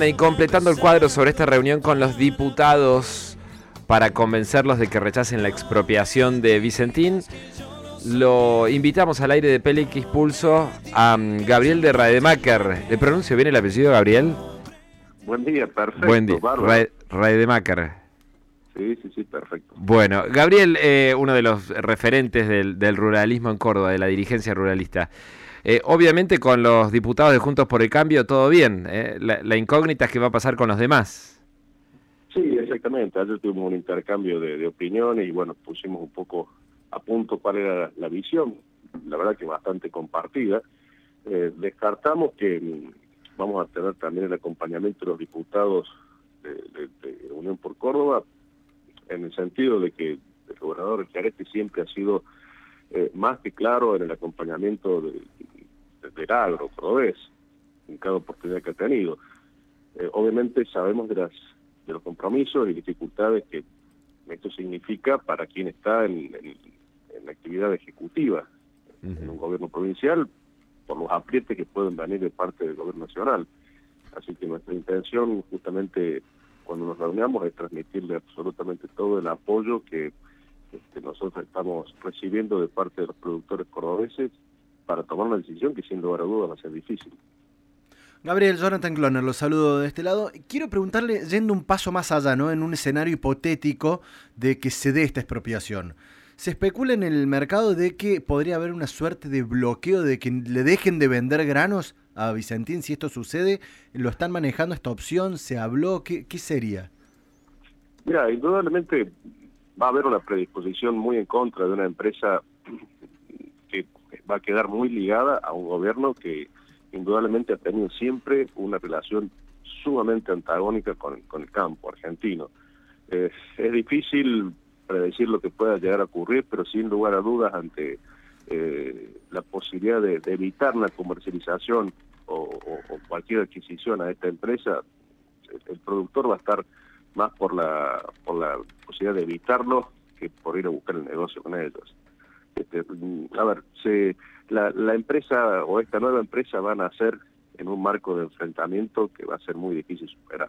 Y completando el cuadro sobre esta reunión con los diputados para convencerlos de que rechacen la expropiación de Vicentín, lo invitamos al aire de Pelix Pulso a um, Gabriel de Rademacher. ¿Le pronuncio bien el apellido, Gabriel? Buen día, perfecto. Buen día, Rademacher. Sí, sí, sí, perfecto. Bueno, Gabriel, eh, uno de los referentes del, del ruralismo en Córdoba, de la dirigencia ruralista. Eh, obviamente con los diputados de Juntos por el Cambio todo bien. Eh. La, incógnita es qué va a pasar con los demás. Sí, exactamente. Ayer tuvimos un intercambio de, opiniones y bueno, pusimos un poco a punto cuál era la visión. La verdad que bastante compartida. Eh, descartamos que mm, vamos a tener también el acompañamiento de los diputados de, Unión por Córdoba, en el sentido de que el gobernador Chiaretti siempre ha sido más que claro en el acompañamiento de, del agro cordobés en cada oportunidad que ha tenido. Eh, obviamente sabemos de, las, de los compromisos y dificultades que esto significa para quien está en, la actividad ejecutiva en un gobierno provincial por los aprietes que pueden venir de parte del gobierno nacional. Así que nuestra intención justamente cuando nos reunamos es transmitirle absolutamente todo el apoyo que este, nosotros estamos recibiendo de parte de los productores cordobeses para tomar una decisión que sin lugar a dudas va a ser difícil. Gabriel, Jonathan Cloner, los saludo de este lado. Quiero preguntarle, yendo un paso más allá, ¿no? En un escenario hipotético de que se dé esta expropiación. Se especula en el mercado de que podría haber una suerte de bloqueo de que le dejen de vender granos a Vicentín si esto sucede. ¿Lo están manejando esta opción? ¿Se habló? ¿Qué, qué sería? Mira, indudablemente va a haber una predisposición muy en contra de una empresa va a quedar muy ligada a un gobierno que indudablemente ha tenido siempre una relación sumamente antagónica con, el campo argentino. es difícil predecir lo que pueda llegar a ocurrir, pero sin lugar a dudas ante eh, la posibilidad de, evitar una comercialización o, cualquier adquisición a esta empresa, el, productor va a estar más por la, por la posibilidad de evitarlo que por ir a buscar el negocio con ellos. Este, mm, a ver, se, la, la empresa o esta nueva empresa van a ser en un marco de enfrentamiento que va a ser muy difícil superar.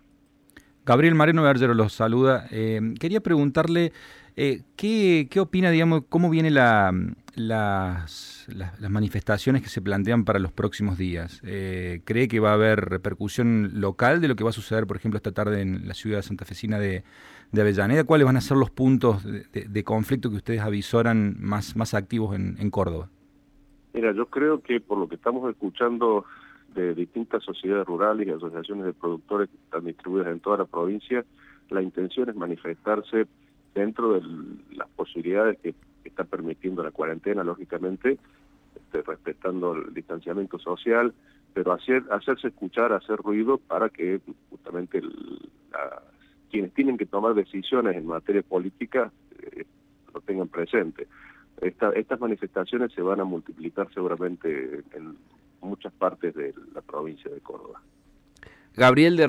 Gabriel Marino Bergero los saluda. Eh, quería preguntarle eh, ¿qué, ¿qué, opina, digamos, cómo vienen la, las, manifestaciones que se plantean para los próximos días? Eh, ¿Cree que va a haber repercusión local de lo que va a suceder, por ejemplo, esta tarde en la ciudad santafesina de, de Avellaneda? ¿Cuáles van a ser los puntos de, conflicto que ustedes avisoran más, más activos en, en Córdoba? Mira, yo creo que por lo que estamos escuchando de distintas sociedades rurales y asociaciones de productores que están distribuidas en toda la provincia, la intención es manifestarse dentro de las posibilidades que está permitiendo la cuarentena, lógicamente, este, respetando el distanciamiento social, pero hacer, hacerse escuchar, hacer ruido para que justamente quienes tienen que tomar decisiones en materia política eh, lo tengan presente. estas manifestaciones se van a multiplicar seguramente en muchas partes de la provincia de Córdoba. Gabriel de